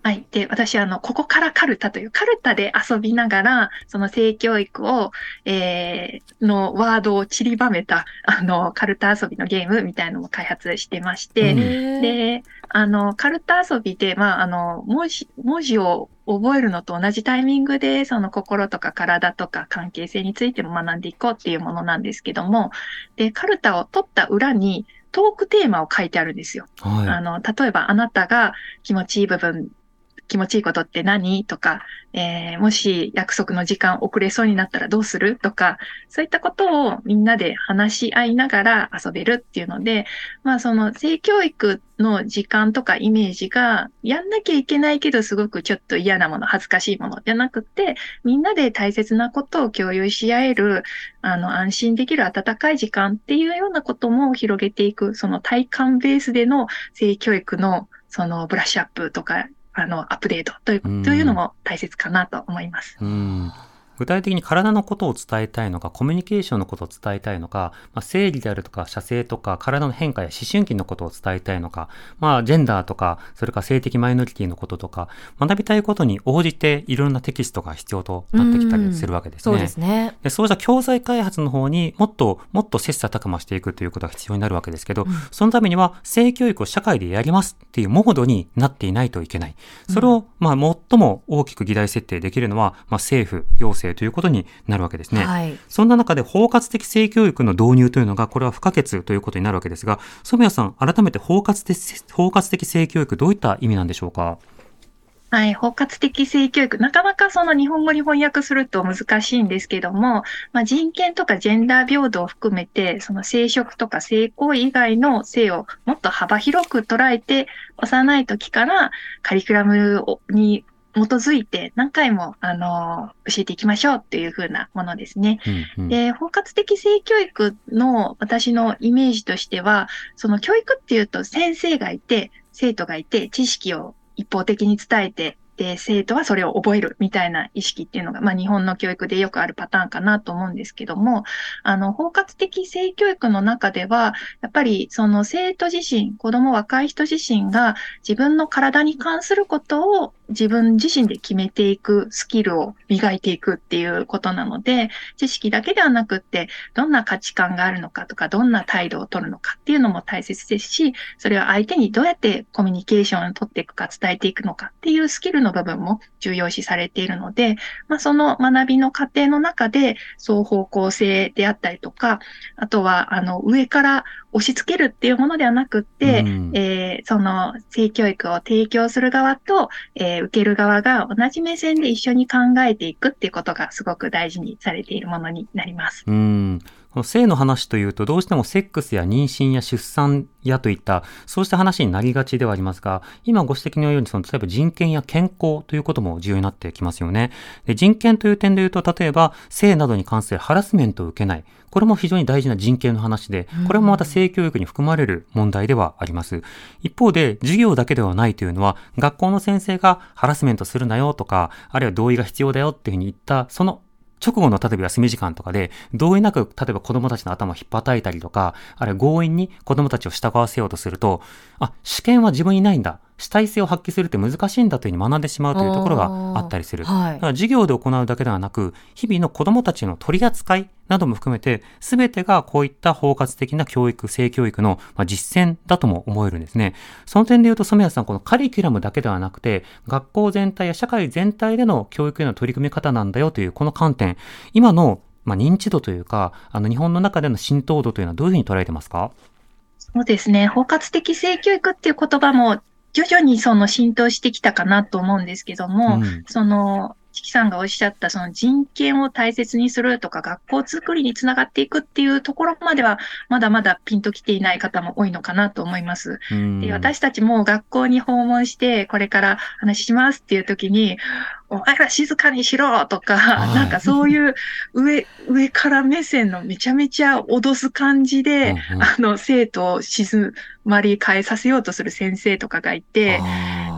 はい。で、私は、あの、ここからカルタという、カルタで遊びながら、その性教育を、えー、のワードを散りばめた、あの、カルタ遊びのゲームみたいのも開発してまして、うんで、あの、カルタ遊びで、まあ、あの、文字、文字を覚えるのと同じタイミングで、その心とか体とか関係性についても学んでいこうっていうものなんですけども、で、カルタを取った裏に、トークテーマを書いてあるんですよ。あはの、例えばあなたが気持ちいい部分、気持ちいいことって何？とか、えーもし約束の時間遅れそうになったらどうする？とか、そういったことをみんなで話し合いながら遊べるっていうので、まあその性教育の時間とかイメージがやんなきゃいけないけどすごくちょっと嫌なもの、恥ずかしいものじゃなくて、みんなで大切なことを共有し合える、あの安心できる温かい時間っていうようなことも広げていく、その体感ベースでの性教育のそのブラッシュアップとか、あの、アップデートといううんというのも大切かなと思います。うん。具体的に体のことを伝えたいのか、コミュニケーションのことを伝えたいのか、まあ、生理であるとか、射精とか、体の変化や思春期のことを伝えたいのか、まあ、ジェンダーとか、それから性的マイノリティのこととか、学びたいことに応じていろんなテキストが必要となってきたりするわけですね。そうですね。でそうした教材開発の方にもっともっと切磋琢磨していくということが必要になるわけですけど、そのためには性教育を社会でやりますっていうモードになっていないといけない。それを、まあ最も大きく議題設定できるのは、まあ政府、行政ということになるわけですね。はい。そんな中で包括的性教育の導入というのが、これは不可欠ということになるわけですが、染谷さん、改めて包括的包括的性教育、どういった意味なんでしょうか？はい、包括的性教育。なかなかその日本語に翻訳すると難しいんですけども、まあ、人権とかジェンダー平等を含めて、その生殖とか性行為以外の性をもっと幅広く捉えて、幼い時からカリキュラムをに基づいて何回も、あの、教えていきましょうっていう風なものですね。うんうんで、包括的性教育の私のイメージとしては、その教育っていうと先生がいて、生徒がいて、知識を一方的に伝えて、で、生徒はそれを覚えるみたいな意識っていうのが、まあ日本の教育でよくあるパターンかなと思うんですけども、あの、包括的性教育の中では、やっぱりその生徒自身、子供若い人自身が自分の体に関することを自分自身で決めていくスキルを磨いていくっていうことなので、知識だけではなくって、どんな価値観があるのかとか、どんな態度を取るのかっていうのも大切ですし、それは相手にどうやってコミュニケーションを取っていくか、伝えていくのかっていうスキルの部分も重要視されているので、まあ、その学びの過程の中で、双方向性であったりとか、あとは、あの、上から押し付けるっていうものではなくって、うん、えー、その性教育を提供する側と、えー、受ける側が同じ目線で一緒に考えていくっていうことがすごく大事にされているものになります。うんこの性の話というと、どうしてもセックスや妊娠や出産やといった、そうした話になりがちではありますが、今ご指摘のように、その、例えば人権や健康ということも重要になってきますよね。で人権という点で言うと、例えば、性などに関するハラスメントを受けない。これも非常に大事な人権の話で、これもまた性教育に含まれる問題ではあります。一方で、授業だけではないというのは、学校の先生がハラスメントするなよとか、あるいは同意が必要だよっていうふうに言った、その直後の例えば休み時間とかで、同意なく、例えば子供たちの頭を引っ叩いたりとか、あるいは強引に子供たちを従わせようとすると、あ、試験は自分にないんだ。主体性を発揮するって難しいんだというふうに学んでしまうというところがあったりする。はい、だから授業で行うだけではなく、日々の子供たちの取り扱いなども含めて、すべてがこういった包括的な教育、性教育の実践だとも思えるんですね。その点で言うと、染谷さん、このカリキュラムだけではなくて、学校全体や社会全体での教育への取り組み方なんだよというこの観点、今のまあ、認知度というか、あの日本の中での浸透度というのはどういうふうに捉えてますか？そうですね。包括的性教育っていう言葉も徐々にその浸透してきたかなと思うんですけども、うん、その、チキさんがおっしゃったその人権を大切にするとか学校づくりにつながっていくっていうところまではまだまだピンときていない方も多いのかなと思います。で私たちも学校に訪問してこれから話しますっていう時にお前ら静かにしろとか、はい、なんかそういう上、上から目線のめちゃめちゃ脅す感じで、あの、生徒を静まり返させようとする先生とかがいて、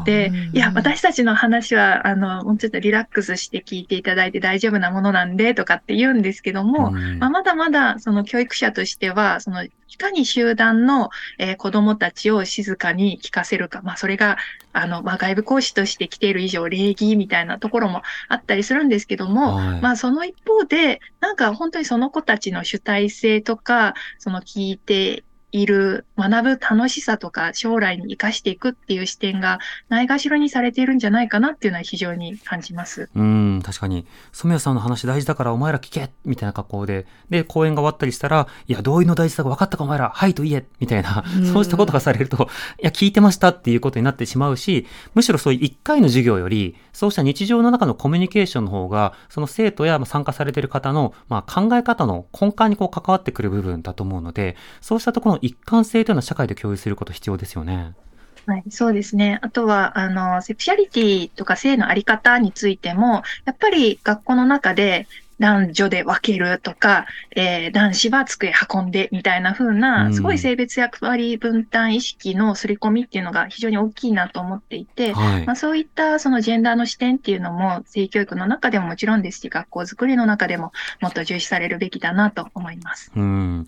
で、いや、私たちの話は、あの、もうちょっとリラックスして聞いていただいて大丈夫なものなんで、とかって言うんですけども、うん、まあ、まだまだ、その教育者としては、その、いかに集団の、えー、子供たちを静かに聞かせるか。まあ、それが、あの、まあ、外部講師として来ている以上、礼儀みたいなところもあったりするんですけども、はい、まあ、その一方で、なんか本当にその子たちの主体性とか、その聞いている学ぶ楽しさとか将来に生かしていくっていう視点がないがしろにされているんじゃないかなっていうのは非常に感じます。うん、確かに。染谷さんの話大事だからお前ら聞けみたいな格好で、で、講演が終わったりしたら、いや、同意の大事さが分かったかお前ら、はいと言えみたいな、そうしたことがされると、いや、聞いてましたっていうことになってしまうし、むしろそういう一回の授業より、そうした日常の中のコミュニケーションの方が、その生徒や参加されている方の、まあ、考え方の根幹にこう関わってくる部分だと思うので、そうしたところの一貫性というのは社会で共有すること必要ですよね。はい、そうですね。あとは、あの、セクシャリティとか性のあり方についても、やっぱり学校の中で男女で分けるとか、えー、男子は机運んでみたいな風な、すごい性別役割分担意識の刷り込みっていうのが非常に大きいなと思っていて、はい、まあ、そういったそのジェンダーの視点っていうのも性教育の中でももちろんですし、学校づくりの中でももっと重視されるべきだなと思います。うん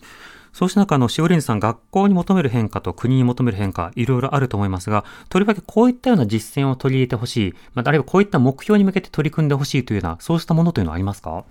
そうした中、の、しおりんさん、学校に求める変化と国に求める変化、いろいろあると思いますが、とりわけこういったような実践を取り入れてほしい、まあ、あるいはこういった目標に向けて取り組んでほしいというような、そうしたものというのはありますか？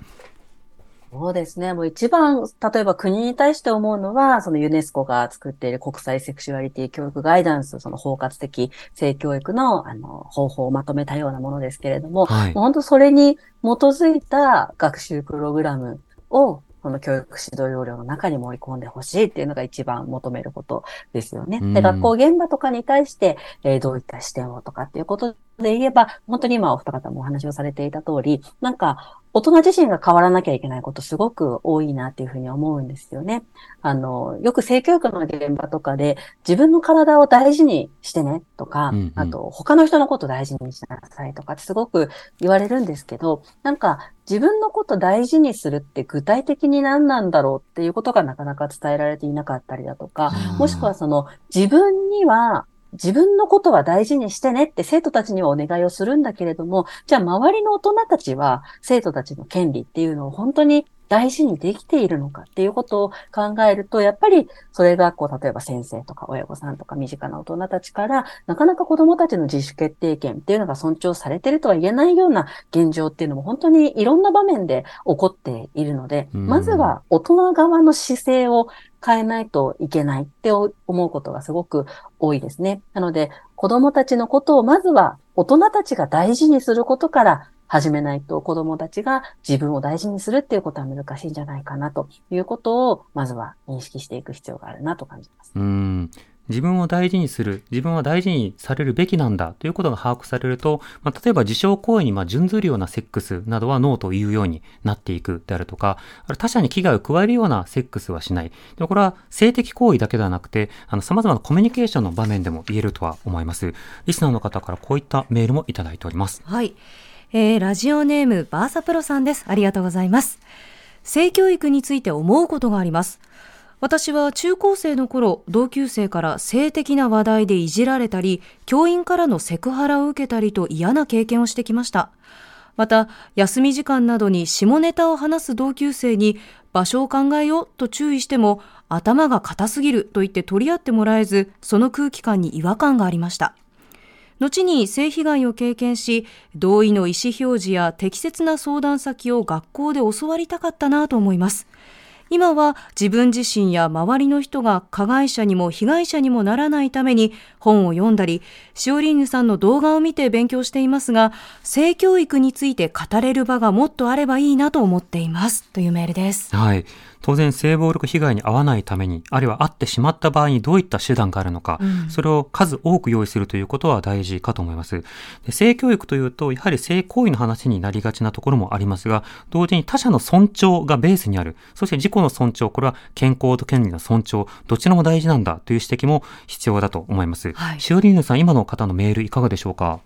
そうですね。もう一番、例えば国に対して思うのは、そのユネスコが作っている国際セクシュアリティ教育ガイダンス、その包括的性教育のあの方法をまとめたようなものですけれども、はい、もう本当それに基づいた学習プログラムをこの教育指導要領の中に盛り込んでほしいっていうのが一番求めることですよね。で、学校現場とかに対して、えー、どういった視点をとかっていうことで言えば、本当に今お二方もお話をされていた通り、なんか、大人自身が変わらなきゃいけないことすごく多いなっていうふうに思うんですよね。あの、よく性教育の現場とかで自分の体を大事にしてねとか、うんうん、あと他の人のこと大事にしなさいとかってすごく言われるんですけど、なんか自分のこと大事にするって具体的に何なんだろうっていうことがなかなか伝えられていなかったりだとか、もしくはその自分には自分のことは大事にしてねって生徒たちにはお願いをするんだけれども、じゃあ周りの大人たちは生徒たちの権利っていうのを本当に大事にできているのかっていうことを考えると、やっぱりそれがこう、例えば先生とか親御さんとか身近な大人たちから、なかなか子供たちの自主決定権っていうのが尊重されてるとは言えないような現状っていうのも本当にいろんな場面で起こっているので、まずは大人側の姿勢を変えないといけないって思うことがすごく多いですね。なので、子供たちのことをまずは大人たちが大事にすることから始めないと子供たちが自分を大事にするっていうことは難しいんじゃないかなということを、まずは認識していく必要があるなと感じます。うん自分を大事にする、自分は大事にされるべきなんだということが把握されると、まあ、例えば自傷行為にま準ずるようなセックスなどはノーというようになっていくであるとか、他者に危害を加えるようなセックスはしない。でもこれは性的行為だけではなくて、あの様々なコミュニケーションの場面でも言えるとは思います。リスナーの方からこういったメールもいただいております。はい。えー、ラジオネームバーサプロさんです。ありがとうございます。性教育について思うことがあります。私は中高生の頃、同級生から性的な話題でいじられたり、教員からのセクハラを受けたりと嫌な経験をしてきました。また、休み時間などに下ネタを話す同級生に場所を考えようと注意しても、頭が硬すぎると言って取り合ってもらえず、その空気感に違和感がありました。後に性被害を経験し、同意の意思表示や適切な相談先を学校で教わりたかったなと思います。今は自分自身や周りの人が加害者にも被害者にもならないために本を読んだり、シオリーヌさんの動画を見て勉強していますが、性教育について語れる場がもっとあればいいなと思っています。というメールです。はい。当然性暴力被害に遭わないために、あるいは遭ってしまった場合にどういった手段があるのか、うん、それを数多く用意するということは大事かと思います。で性教育というと、やはり性行為の話になりがちなところもありますが、同時に他者の尊重がベースにある。そして自己の尊重、これは健康と権利の尊重、どちらも大事なんだという指摘も必要だと思います。はい、シオリーヌさん、今の方のメールいかがでしょうか？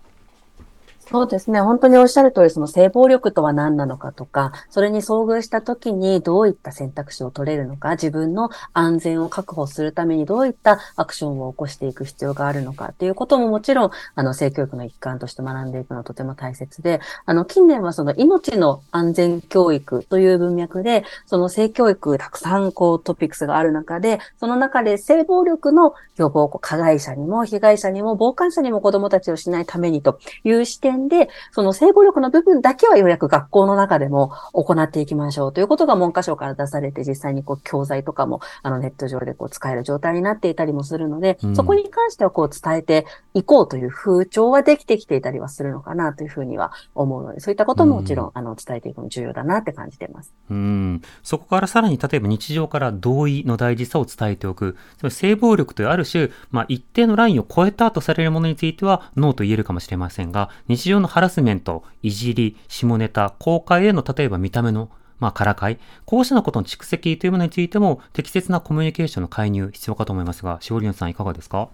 そうですね。本当におっしゃる通り、その性暴力とは何なのかとか、それに遭遇した時にどういった選択肢を取れるのか、自分の安全を確保するためにどういったアクションを起こしていく必要があるのかっていうことももちろん、あの、性教育の一環として学んでいくのはとても大切で、あの、近年はその命の安全教育という文脈で、その性教育たくさんこうトピックスがある中で、その中で性暴力の予防、加害者にも被害者にも傍観者にも子供たちをしないためにという視点点で、その性暴力の部分だけはようやく学校の中でも行っていきましょうということが文科省から出されて、実際にこう教材とかもあのネット上でこう使える状態になっていたりもするので、うん、そこに関してはこう伝えていこうという風潮はできてきていたりはするのかなというふうには思うので、そういったことももちろん、うん、あの伝えていくの重要だなって感じてます。うん。そこからさらに例えば日常から同意の大事さを伝えておく。性暴力というある種、まあ一定のラインを超えたとされるものについてはノーと言えるかもしれませんが、日常のハラスメント、いじり、下ネタ、公開への例えば見た目のまあ、からかい。こうしたことの蓄積というものについても、適切なコミュニケーションの介入必要かと思いますが、しおりんさんいかがですか？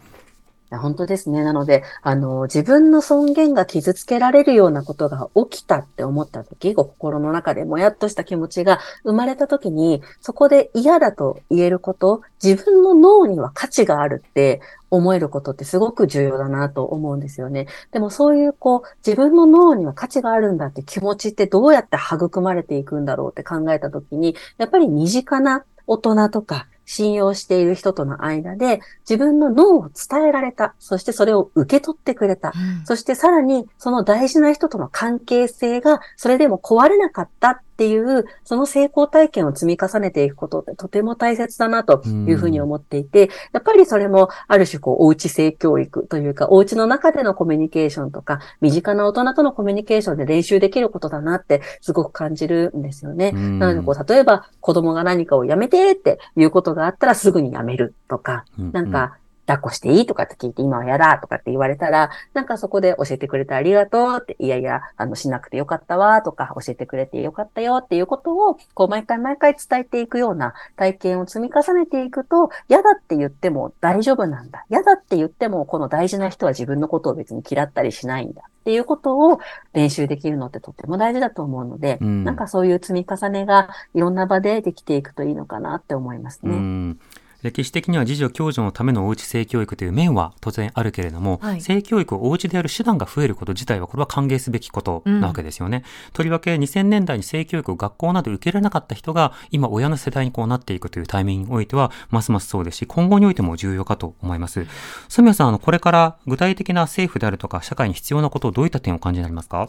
や本当ですね。なので、あの、自分の尊厳が傷つけられるようなことが起きたって思った時、ご心の中でもやっとした気持ちが生まれた時に、そこで嫌だと言えること、自分の脳には価値があるって思えることってすごく重要だなと思うんですよね。でもそういうこう、自分の脳には価値があるんだって気持ちってどうやって育まれていくんだろうって考えた時に、やっぱり身近な大人とか信用している人との間で自分の脳を伝えられた。そしてそれを受け取ってくれた。うん、そしてさらにその大事な人との関係性がそれでも壊れなかったっていう、その成功体験を積み重ねていくことってとても大切だなというふうに思っていて、やっぱりそれもある種こう、おうち性教育というか、おうちの中でのコミュニケーションとか、身近な大人とのコミュニケーションで練習できることだなってすごく感じるんですよね。なのでこう、例えば子供が何かをやめてっていうことがあったらすぐにやめるとか、なんか、抱っこしていいとかって聞いて、今は嫌だとかって言われたら、なんかそこで教えてくれてありがとうって、いやいや、あの、しなくてよかったわとか、教えてくれてよかったよっていうことを、こう、毎回毎回伝えていくような体験を積み重ねていくと、嫌だって言っても大丈夫なんだ。嫌だって言っても、この大事な人は自分のことを別に嫌ったりしないんだっていうことを練習できるのってとっても大事だと思うので、うん、なんかそういう積み重ねがいろんな場でできていくといいのかなって思いますね。うん歴史的には自助共助のためのおうち性教育という面は当然あるけれども、はい性教育をおうちでやる手段が増えること自体はこれは歓迎すべきことなわけですよね。とりわけ2000年代に性教育を学校など受けられなかった人が今親の世代にこうなっていくというタイミングにおいてはますますそうですし今後においても重要かと思います。住谷さん、あのこれから具体的な政府であるとか社会に必要なことをどういった点をお感じになりますか？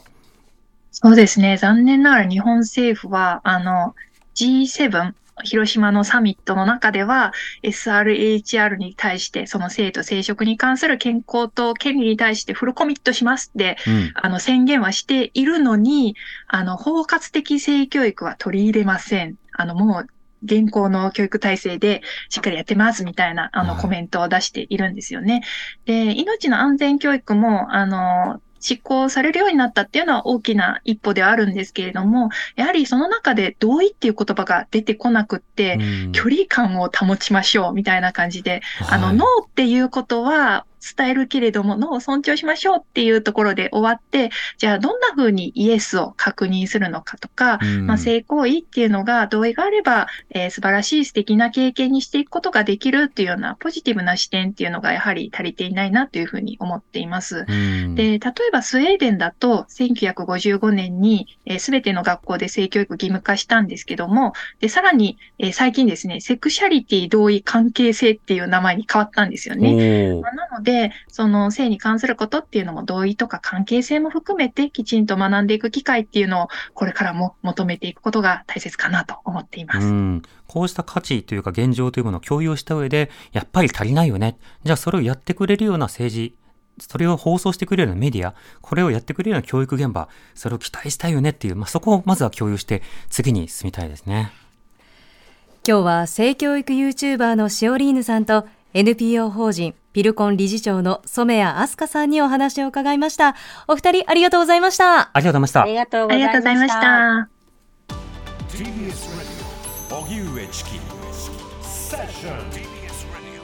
そうですね。残念ながら日本政府は、あの、G7、広島のサミットの中では、SRHR に対して、その性と生殖に関する健康と権利に対してフルコミットしますって、うん。あの、宣言はしているのに、あの、包括的性教育は取り入れません。あの、もう、現行の教育体制でしっかりやってますみたいな、あの、はいコメントを出しているんですよね。で、命の安全教育も、あの、執行されるようになったっていうのは大きな一歩ではあるんですけれども、やはりその中で同意っていう言葉が出てこなくって、距離感を保ちましょうみたいな感じで、あの、ノーっていうことは伝えるけれども、ノーを尊重しましょうっていうところで終わって、じゃあどんな風にイエスを確認するのかとか、うんまあ、性行為っていうのが同意があれば、えー素晴らしい素敵な経験にしていくことができるっていうようなポジティブな視点っていうのがやはり足りていないなというふうに思っています。うんで、例えばスウェーデンだと1955年にすべ、全ての学校で性教育義務化したんですけども、で、さらに、えー最近ですね、セクシャリティ同意関係性っていう名前に変わったんですよね。まあなので、その性に関することっていうのも同意とか関係性も含めてきちんと学んでいく機会っていうのをこれからも求めていくことが大切かなと思っています。うん、こうした価値というか現状というものを共有した上で、やっぱり足りないよね。じゃあそれをやってくれるような政治、それを放送してくれるようなメディア、これをやってくれるような教育現場、それを期待したいよねっていう、まあ、そこをまずは共有して、次に進みたいですね。今日は性教育 YouTuber のシオリーヌさんと NPO 法人ピルコン理事長の染谷飛鳥さんにお話を伺いました。お二人ありがとうございました。ありがとうございましたあ。りがとうあございまし。したた。TBS Radio 荻上チキセッション TBS Radio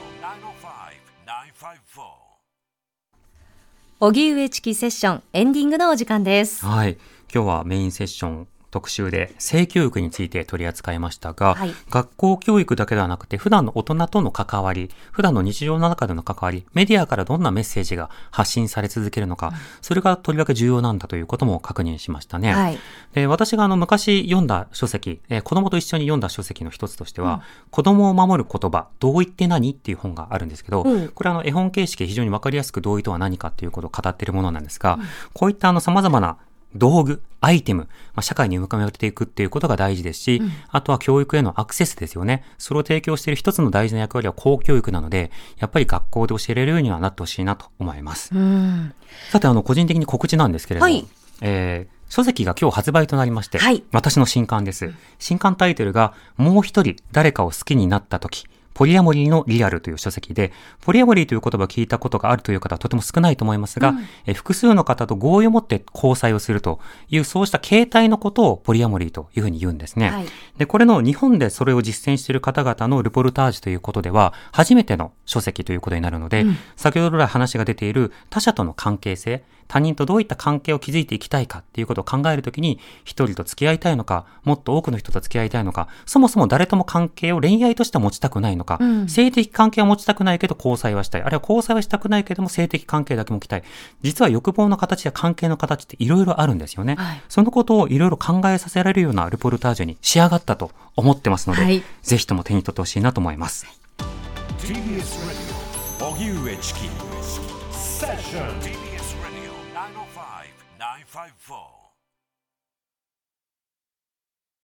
905-954荻上チキセッションエンディングのお時間です。はい。今日はメインセッション特集で性教育について取り扱いましたが、はい。学校教育だけではなくて普段の大人との関わり、普段の日常の中での関わり、メディアからどんなメッセージが発信され続けるのか、それがとりわけ重要なんだということも確認しましたね。はい。で私があの昔読んだ書籍、えー子供と一緒に読んだ書籍の一つとしては、子供を守る言葉、同意って何？っていう本があるんですけど、うん。これはあの絵本形式で非常にわかりやすく同意とは何かっていうことを語っているものなんですが、こういったあの様々な道具、アイテム、まあ、社会に向めていくっていうことが大事ですし、あとは教育へのアクセスですよね。それを提供している一つの大事な役割は公教育なので、やっぱり学校で教えられるようにはなってほしいなと思います。うん。さて、あの、個人的に告知なんですけれども、はいえー書籍が今日発売となりまして、はい私の新刊です。新刊タイトルが、もう一人誰かを好きになった時、ポリアモリーのリアルという書籍で、ポリアモリーという言葉を聞いたことがあるという方はとても少ないと思いますが、えー複数の方と合意を持って交際をするという、そうした形態のことをポリアモリーというふうに言うんですね。はい。で、これの日本でそれを実践している方々のルポルタージュということでは、初めての書籍ということになるので、先ほど来話が出ている他者との関係性、他人とどういった関係を築いていきたいかっていうことを考えるときに、一人と付き合いたいのか、もっと多くの人と付き合いたいのか、そもそも誰とも関係を恋愛としては持ちたくないのか、うん性的関係は持ちたくないけど交際はしたい。あるいは交際はしたくないけども性的関係だけもきたい。実は欲望の形や関係の形っていろいろあるんですよね。はいそのことをいろいろ考えさせられるようなルポルタージュに仕上がったと思ってますので、はいぜひとも手に取ってほしいなと思います。TBS Radio 荻上チキセッション